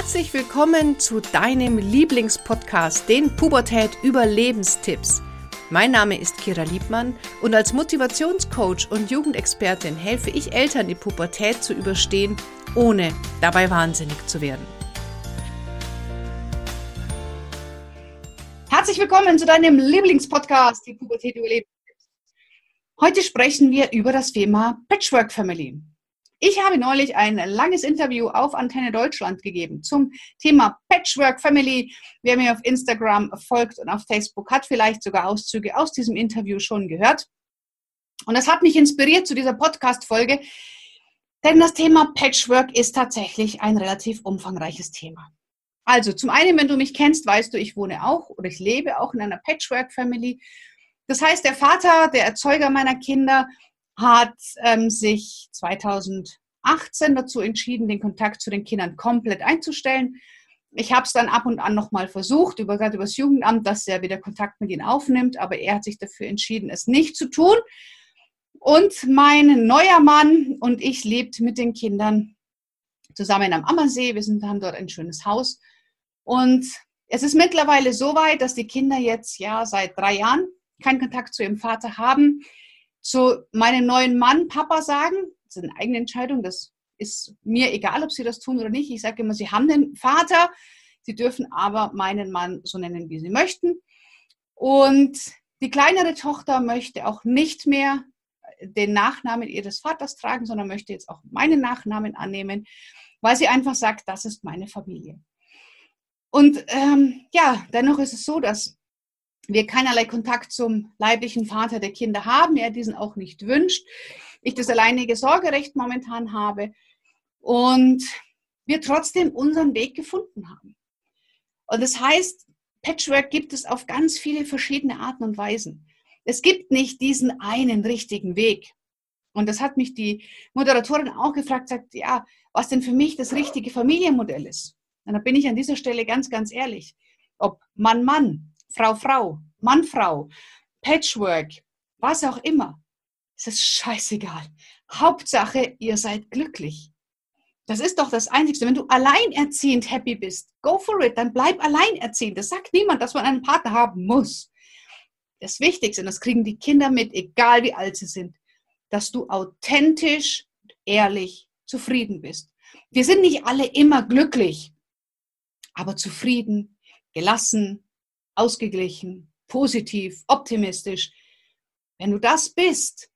Herzlich willkommen zu deinem Lieblingspodcast, den Pubertät Überlebenstipps. Mein Name ist Kira Liebmann und als Motivationscoach und Jugendexpertin helfe ich Eltern, die Pubertät zu überstehen, ohne dabei wahnsinnig zu werden. Herzlich willkommen zu deinem Lieblingspodcast, die Pubertät Überlebenstipps. Heute sprechen wir über das Thema Patchwork Family. Ich habe neulich ein langes Interview auf Antenne Deutschland gegeben zum Thema Patchwork Family. Wer mir auf Instagram folgt und auf Facebook hat vielleicht sogar Auszüge aus diesem Interview schon gehört. Und das hat mich inspiriert zu dieser Podcast-Folge, denn das Thema Patchwork ist tatsächlich ein relativ umfangreiches Thema. Also zum einen, wenn du mich kennst, weißt du, ich wohne auch oder ich lebe auch in einer Patchwork-Family. Das heißt, der Vater, der Erzeuger meiner Kinder, hat ähm, sich 2018 dazu entschieden, den Kontakt zu den Kindern komplett einzustellen. Ich habe es dann ab und an nochmal versucht, über, gerade über das Jugendamt, dass er wieder Kontakt mit ihnen aufnimmt, aber er hat sich dafür entschieden, es nicht zu tun. Und mein neuer Mann und ich lebt mit den Kindern zusammen am Ammersee. Wir sind, haben dort ein schönes Haus. Und es ist mittlerweile so weit, dass die Kinder jetzt ja seit drei Jahren keinen Kontakt zu ihrem Vater haben zu meinem neuen Mann Papa sagen. Das ist eine eigene Entscheidung. Das ist mir egal, ob sie das tun oder nicht. Ich sage immer, sie haben den Vater. Sie dürfen aber meinen Mann so nennen, wie sie möchten. Und die kleinere Tochter möchte auch nicht mehr den Nachnamen ihres Vaters tragen, sondern möchte jetzt auch meinen Nachnamen annehmen, weil sie einfach sagt, das ist meine Familie. Und ähm, ja, dennoch ist es so, dass wir keinerlei Kontakt zum leiblichen Vater der Kinder haben, er diesen auch nicht wünscht, ich das alleinige Sorgerecht momentan habe und wir trotzdem unseren Weg gefunden haben. Und das heißt, Patchwork gibt es auf ganz viele verschiedene Arten und Weisen. Es gibt nicht diesen einen richtigen Weg. Und das hat mich die Moderatorin auch gefragt, sagt, ja, was denn für mich das richtige Familienmodell ist. Und da bin ich an dieser Stelle ganz, ganz ehrlich. Ob Mann, Mann, Frau, Frau, Mann, Frau, Patchwork, was auch immer. Es ist scheißegal. Hauptsache, ihr seid glücklich. Das ist doch das Einzige. Wenn du alleinerziehend happy bist, go for it, dann bleib alleinerziehend. Das sagt niemand, dass man einen Partner haben muss. Das Wichtigste, und das kriegen die Kinder mit, egal wie alt sie sind, dass du authentisch, ehrlich, zufrieden bist. Wir sind nicht alle immer glücklich, aber zufrieden, gelassen, ausgeglichen, positiv, optimistisch. Wenn du das bist,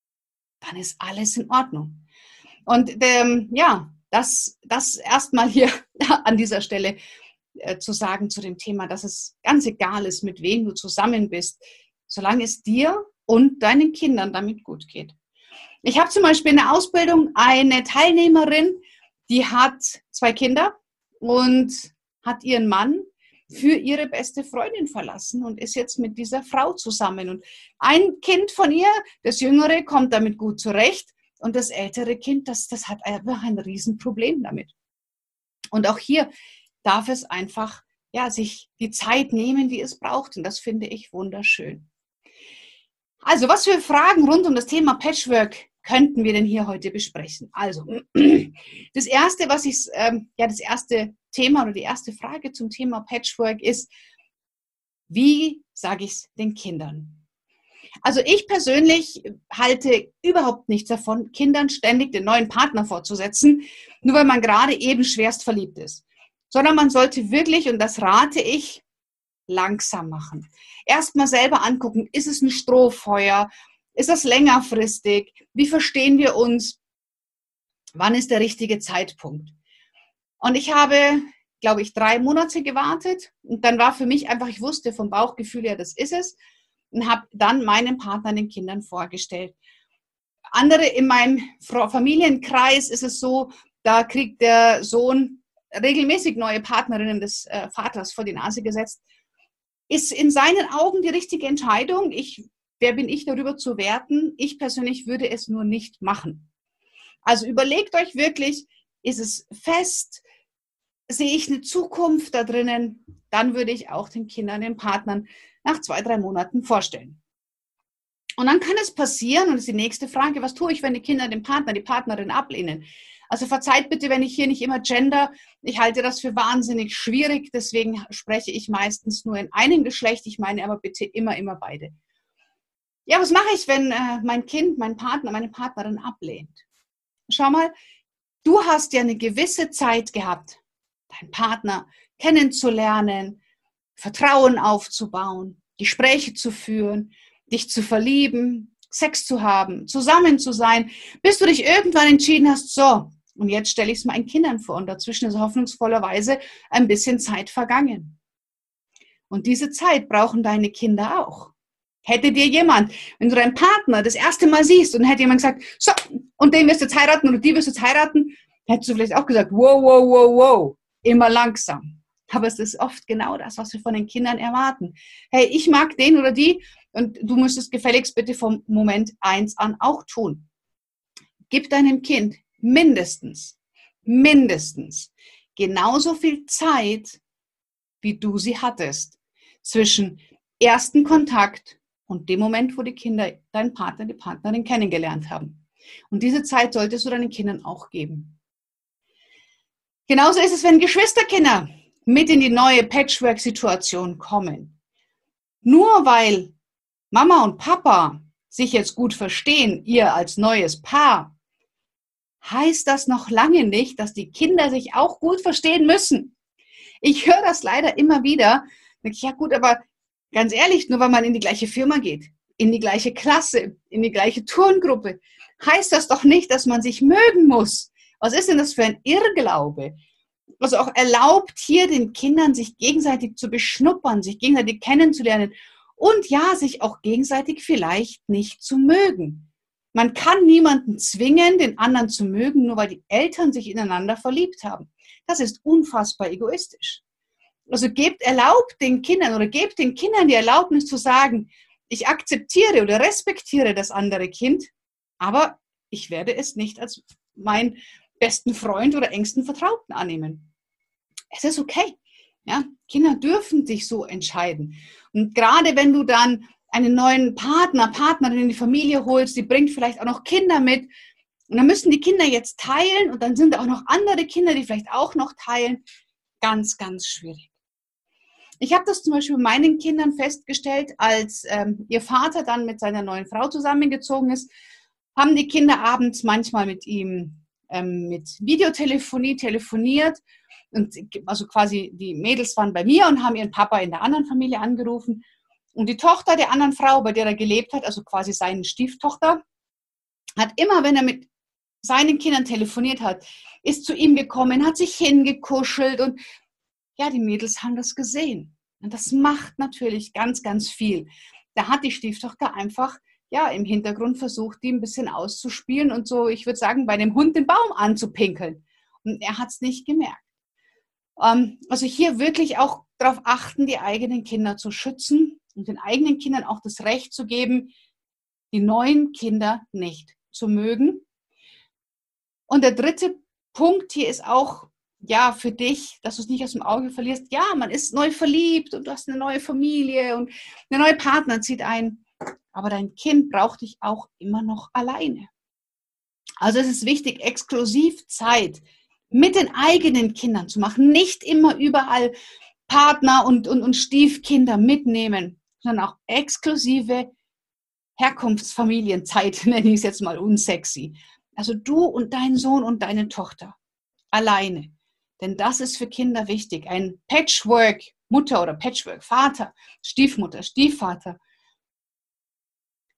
dann ist alles in Ordnung. Und ähm, ja, das, das erstmal hier an dieser Stelle äh, zu sagen zu dem Thema, dass es ganz egal ist, mit wem du zusammen bist, solange es dir und deinen Kindern damit gut geht. Ich habe zum Beispiel in der Ausbildung eine Teilnehmerin, die hat zwei Kinder und hat ihren Mann für ihre beste Freundin verlassen und ist jetzt mit dieser Frau zusammen. Und ein Kind von ihr, das Jüngere, kommt damit gut zurecht und das ältere Kind, das, das hat einfach ein Riesenproblem damit. Und auch hier darf es einfach ja, sich die Zeit nehmen, die es braucht. Und das finde ich wunderschön. Also, was für Fragen rund um das Thema Patchwork könnten wir denn hier heute besprechen? Also, das erste, was ich, ähm, ja, das erste Thema oder die erste Frage zum Thema Patchwork ist, wie sage ich es den Kindern? Also ich persönlich halte überhaupt nichts davon, Kindern ständig den neuen Partner vorzusetzen, nur weil man gerade eben schwerst verliebt ist. Sondern man sollte wirklich, und das rate ich, langsam machen. Erstmal selber angucken, ist es ein Strohfeuer? Ist das längerfristig? Wie verstehen wir uns? Wann ist der richtige Zeitpunkt? Und ich habe, glaube ich, drei Monate gewartet. Und dann war für mich einfach, ich wusste vom Bauchgefühl her, das ist es. Und habe dann meinen Partner den Kindern vorgestellt. Andere in meinem Familienkreis ist es so, da kriegt der Sohn regelmäßig neue Partnerinnen des äh, Vaters vor die Nase gesetzt. Ist in seinen Augen die richtige Entscheidung. Ich wer bin ich darüber zu werten? Ich persönlich würde es nur nicht machen. Also überlegt euch wirklich, ist es fest? Sehe ich eine Zukunft da drinnen? Dann würde ich auch den Kindern, den Partnern nach zwei, drei Monaten vorstellen. Und dann kann es passieren, und das ist die nächste Frage, was tue ich, wenn die Kinder den Partner, die Partnerin ablehnen? Also verzeiht bitte, wenn ich hier nicht immer gender. Ich halte das für wahnsinnig schwierig. Deswegen spreche ich meistens nur in einem Geschlecht. Ich meine aber bitte immer, immer beide. Ja, was mache ich, wenn äh, mein Kind, mein Partner, meine Partnerin ablehnt? Schau mal, du hast ja eine gewisse Zeit gehabt, deinen Partner kennenzulernen, Vertrauen aufzubauen, Gespräche zu führen, dich zu verlieben, Sex zu haben, zusammen zu sein, bis du dich irgendwann entschieden hast, so, und jetzt stelle ich es meinen Kindern vor und dazwischen ist hoffnungsvollerweise ein bisschen Zeit vergangen. Und diese Zeit brauchen deine Kinder auch. Hätte dir jemand, wenn du deinen Partner das erste Mal siehst und hätte jemand gesagt, so, und den wirst du jetzt heiraten oder die wirst du jetzt heiraten, hättest du vielleicht auch gesagt, wow, wow, wow, wow, immer langsam. Aber es ist oft genau das, was wir von den Kindern erwarten. Hey, ich mag den oder die und du musst es gefälligst bitte vom Moment eins an auch tun. Gib deinem Kind mindestens, mindestens genauso viel Zeit, wie du sie hattest, zwischen ersten Kontakt und dem Moment, wo die Kinder deinen Partner, die Partnerin kennengelernt haben. Und diese Zeit solltest du deinen Kindern auch geben. Genauso ist es, wenn Geschwisterkinder mit in die neue Patchwork-Situation kommen. Nur weil Mama und Papa sich jetzt gut verstehen, ihr als neues Paar, heißt das noch lange nicht, dass die Kinder sich auch gut verstehen müssen. Ich höre das leider immer wieder. Ja gut, aber ganz ehrlich, nur weil man in die gleiche Firma geht, in die gleiche Klasse, in die gleiche Turngruppe, heißt das doch nicht, dass man sich mögen muss. Was ist denn das für ein Irrglaube? also auch erlaubt, hier den Kindern sich gegenseitig zu beschnuppern, sich gegenseitig kennenzulernen und ja, sich auch gegenseitig vielleicht nicht zu mögen. Man kann niemanden zwingen, den anderen zu mögen, nur weil die Eltern sich ineinander verliebt haben. Das ist unfassbar egoistisch. Also gebt erlaubt den Kindern oder gebt den Kindern die Erlaubnis zu sagen, ich akzeptiere oder respektiere das andere Kind, aber ich werde es nicht als mein besten Freund oder engsten Vertrauten annehmen. Es ist okay. Ja, Kinder dürfen sich so entscheiden. Und gerade wenn du dann einen neuen Partner, Partnerin in die Familie holst, die bringt vielleicht auch noch Kinder mit. Und dann müssen die Kinder jetzt teilen und dann sind auch noch andere Kinder, die vielleicht auch noch teilen. Ganz, ganz schwierig. Ich habe das zum Beispiel bei meinen Kindern festgestellt, als ähm, ihr Vater dann mit seiner neuen Frau zusammengezogen ist, haben die Kinder abends manchmal mit ihm ähm, mit Videotelefonie telefoniert. Und also quasi die Mädels waren bei mir und haben ihren Papa in der anderen Familie angerufen. Und die Tochter der anderen Frau, bei der er gelebt hat, also quasi seine Stieftochter, hat immer, wenn er mit seinen Kindern telefoniert hat, ist zu ihm gekommen, hat sich hingekuschelt und ja, die Mädels haben das gesehen. Und das macht natürlich ganz, ganz viel. Da hat die Stieftochter einfach ja, im Hintergrund versucht, die ein bisschen auszuspielen und so, ich würde sagen, bei dem Hund den Baum anzupinkeln. Und er hat es nicht gemerkt. Ähm, also hier wirklich auch darauf achten, die eigenen Kinder zu schützen und den eigenen Kindern auch das Recht zu geben, die neuen Kinder nicht zu mögen. Und der dritte Punkt hier ist auch, ja, für dich, dass du es nicht aus dem Auge verlierst. Ja, man ist neu verliebt und du hast eine neue Familie und eine neue Partner zieht ein aber dein Kind braucht dich auch immer noch alleine. Also es ist wichtig, exklusiv Zeit mit den eigenen Kindern zu machen, nicht immer überall Partner und, und, und Stiefkinder mitnehmen, sondern auch exklusive Herkunftsfamilienzeit, nenne ich es jetzt mal unsexy. Also du und dein Sohn und deine Tochter alleine. Denn das ist für Kinder wichtig. Ein Patchwork Mutter oder Patchwork Vater, Stiefmutter, Stiefvater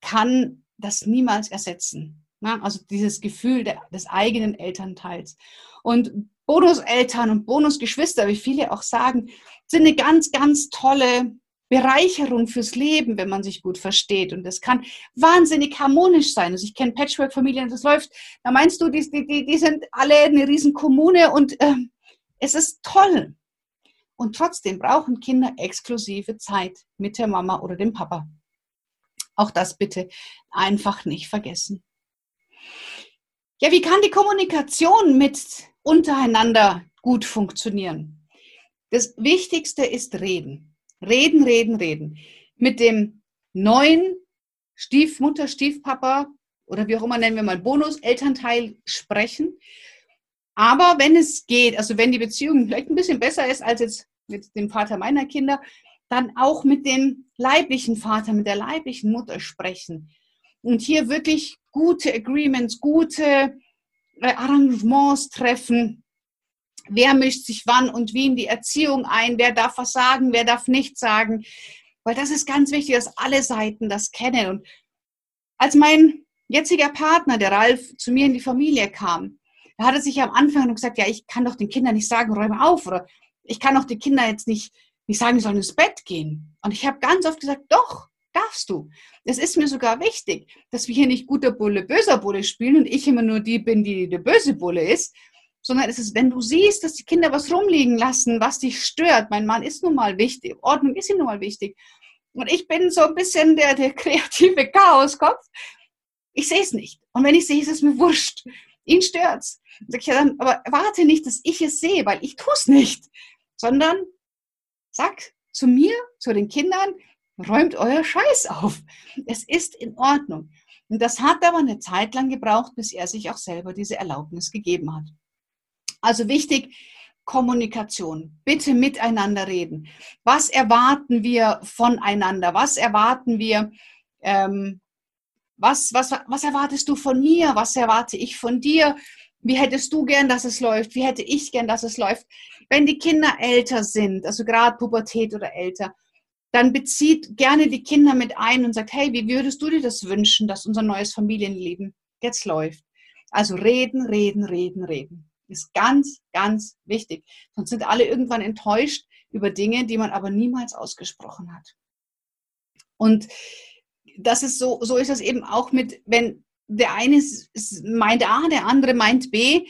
kann das niemals ersetzen. Also dieses Gefühl des eigenen Elternteils. Und Bonuseltern und Bonusgeschwister, wie viele auch sagen, sind eine ganz, ganz tolle Bereicherung fürs Leben, wenn man sich gut versteht. Und das kann wahnsinnig harmonisch sein. Also ich kenne Patchwork-Familien, das läuft, da meinst du, die, die, die sind alle eine riesen Kommune und äh, es ist toll. Und trotzdem brauchen Kinder exklusive Zeit mit der Mama oder dem Papa. Auch das bitte einfach nicht vergessen. Ja, wie kann die Kommunikation mit untereinander gut funktionieren? Das Wichtigste ist reden. Reden, reden, reden. Mit dem neuen Stiefmutter, Stiefpapa oder wie auch immer nennen wir mal Bonus-Elternteil sprechen. Aber wenn es geht, also wenn die Beziehung vielleicht ein bisschen besser ist als jetzt mit dem Vater meiner Kinder, dann auch mit dem leiblichen Vater, mit der leiblichen Mutter sprechen. Und hier wirklich gute Agreements, gute äh, Arrangements treffen. Wer mischt sich wann und wie in die Erziehung ein? Wer darf was sagen? Wer darf nichts sagen? Weil das ist ganz wichtig, dass alle Seiten das kennen. Und als mein jetziger Partner, der Ralf, zu mir in die Familie kam, da hat er sich am Anfang gesagt, ja, ich kann doch den Kindern nicht sagen, räume auf oder ich kann doch den Kindern jetzt nicht, nicht sagen, die sollen ins Bett gehen. Und ich habe ganz oft gesagt, doch, darfst du. Es ist mir sogar wichtig, dass wir hier nicht guter Bulle, böser Bulle spielen und ich immer nur die bin, die der böse Bulle ist, sondern es ist, wenn du siehst, dass die Kinder was rumliegen lassen, was dich stört, mein Mann ist nun mal wichtig, Ordnung ist ihm nun mal wichtig. Und ich bin so ein bisschen der, der kreative Chaoskopf. Ich sehe es nicht. Und wenn ich sehe, ist es mir wurscht. Ihn stört's. Sag ich dann, aber warte nicht, dass ich es sehe, weil ich tue es nicht, sondern sag zu mir, zu den Kindern, räumt euer Scheiß auf. Es ist in Ordnung. Und das hat aber eine Zeit lang gebraucht, bis er sich auch selber diese Erlaubnis gegeben hat. Also wichtig, Kommunikation. Bitte miteinander reden. Was erwarten wir voneinander? Was erwarten wir? Ähm, was, was, was erwartest du von mir? Was erwarte ich von dir? Wie hättest du gern, dass es läuft? Wie hätte ich gern, dass es läuft? Wenn die Kinder älter sind, also gerade Pubertät oder älter, dann bezieht gerne die Kinder mit ein und sagt, hey, wie würdest du dir das wünschen, dass unser neues Familienleben jetzt läuft? Also reden, reden, reden, reden. Ist ganz, ganz wichtig. Sonst sind alle irgendwann enttäuscht über Dinge, die man aber niemals ausgesprochen hat. Und das ist so, so ist es eben auch mit, wenn der eine meint A, der andere meint B,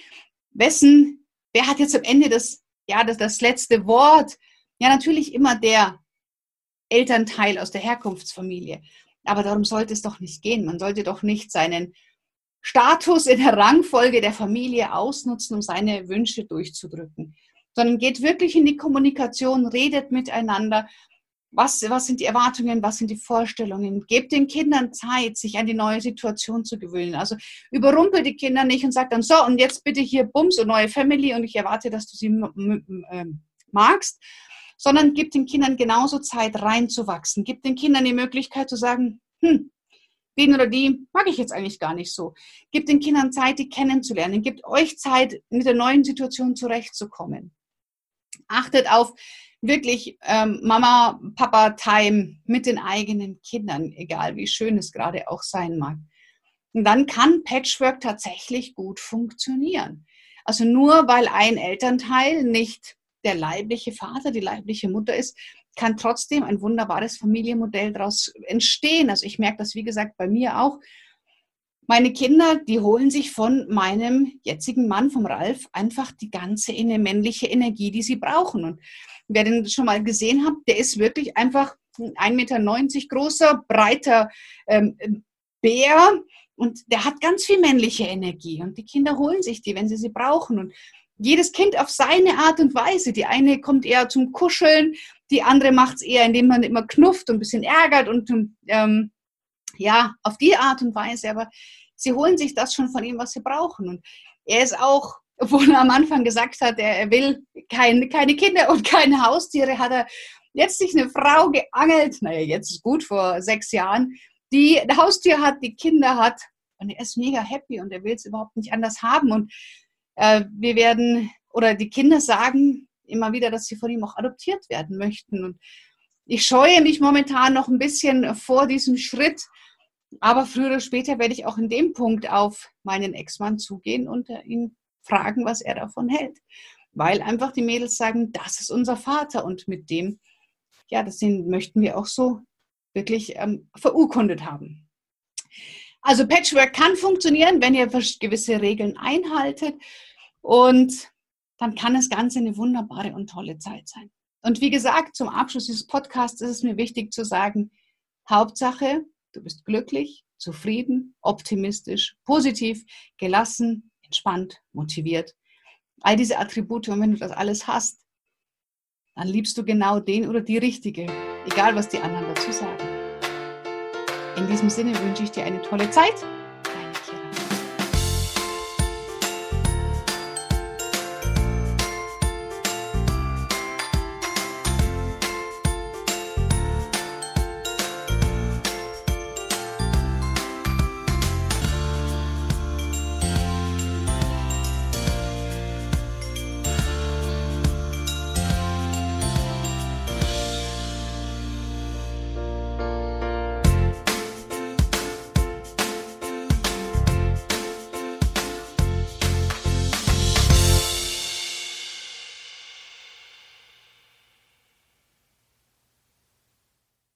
wessen, wer hat jetzt am Ende das, ja, das, das letzte Wort? Ja, natürlich immer der Elternteil aus der Herkunftsfamilie. Aber darum sollte es doch nicht gehen. Man sollte doch nicht seinen Status in der Rangfolge der Familie ausnutzen, um seine Wünsche durchzudrücken, sondern geht wirklich in die Kommunikation, redet miteinander. Was, was sind die Erwartungen, was sind die Vorstellungen? Gebt den Kindern Zeit, sich an die neue Situation zu gewöhnen. Also überrumpelt die Kinder nicht und sagt dann, so, und jetzt bitte hier Bums und neue Family und ich erwarte, dass du sie ähm, magst, sondern gibt den Kindern genauso Zeit reinzuwachsen. Gibt den Kindern die Möglichkeit zu sagen, hm, den oder die mag ich jetzt eigentlich gar nicht so. Gebt den Kindern Zeit, die kennenzulernen. Gebt euch Zeit, mit der neuen Situation zurechtzukommen. Achtet auf wirklich ähm, Mama, Papa Time mit den eigenen Kindern, egal wie schön es gerade auch sein mag. Und dann kann Patchwork tatsächlich gut funktionieren. Also nur weil ein Elternteil nicht der leibliche Vater, die leibliche Mutter ist, kann trotzdem ein wunderbares Familienmodell daraus entstehen. Also ich merke das, wie gesagt, bei mir auch. Meine Kinder, die holen sich von meinem jetzigen Mann, vom Ralf, einfach die ganze männliche Energie, die sie brauchen. Und wer den schon mal gesehen hat, der ist wirklich einfach ein 1,90 Meter großer, breiter ähm, Bär und der hat ganz viel männliche Energie. Und die Kinder holen sich die, wenn sie sie brauchen. Und jedes Kind auf seine Art und Weise. Die eine kommt eher zum Kuscheln, die andere macht es eher, indem man immer knufft und ein bisschen ärgert und ähm, ja, auf die Art und Weise. Aber sie holen sich das schon von ihm, was sie brauchen. Und er ist auch, obwohl er am Anfang gesagt hat, er will kein, keine Kinder und keine Haustiere, hat er jetzt sich eine Frau geangelt, naja, jetzt ist gut, vor sechs Jahren, die ein Haustier hat, die Kinder hat. Und er ist mega happy und er will es überhaupt nicht anders haben. Und äh, wir werden, oder die Kinder sagen immer wieder, dass sie von ihm auch adoptiert werden möchten. Und ich scheue mich momentan noch ein bisschen vor diesem Schritt, aber früher oder später werde ich auch in dem Punkt auf meinen Ex-Mann zugehen und äh, ihn fragen, was er davon hält. Weil einfach die Mädels sagen, das ist unser Vater und mit dem, ja, das möchten wir auch so wirklich ähm, verurkundet haben. Also Patchwork kann funktionieren, wenn ihr gewisse Regeln einhaltet. Und dann kann das Ganze eine wunderbare und tolle Zeit sein. Und wie gesagt, zum Abschluss dieses Podcasts ist es mir wichtig zu sagen, Hauptsache, du bist glücklich, zufrieden, optimistisch, positiv, gelassen, entspannt, motiviert. All diese Attribute, und wenn du das alles hast, dann liebst du genau den oder die Richtige, egal was die anderen dazu sagen. In diesem Sinne wünsche ich dir eine tolle Zeit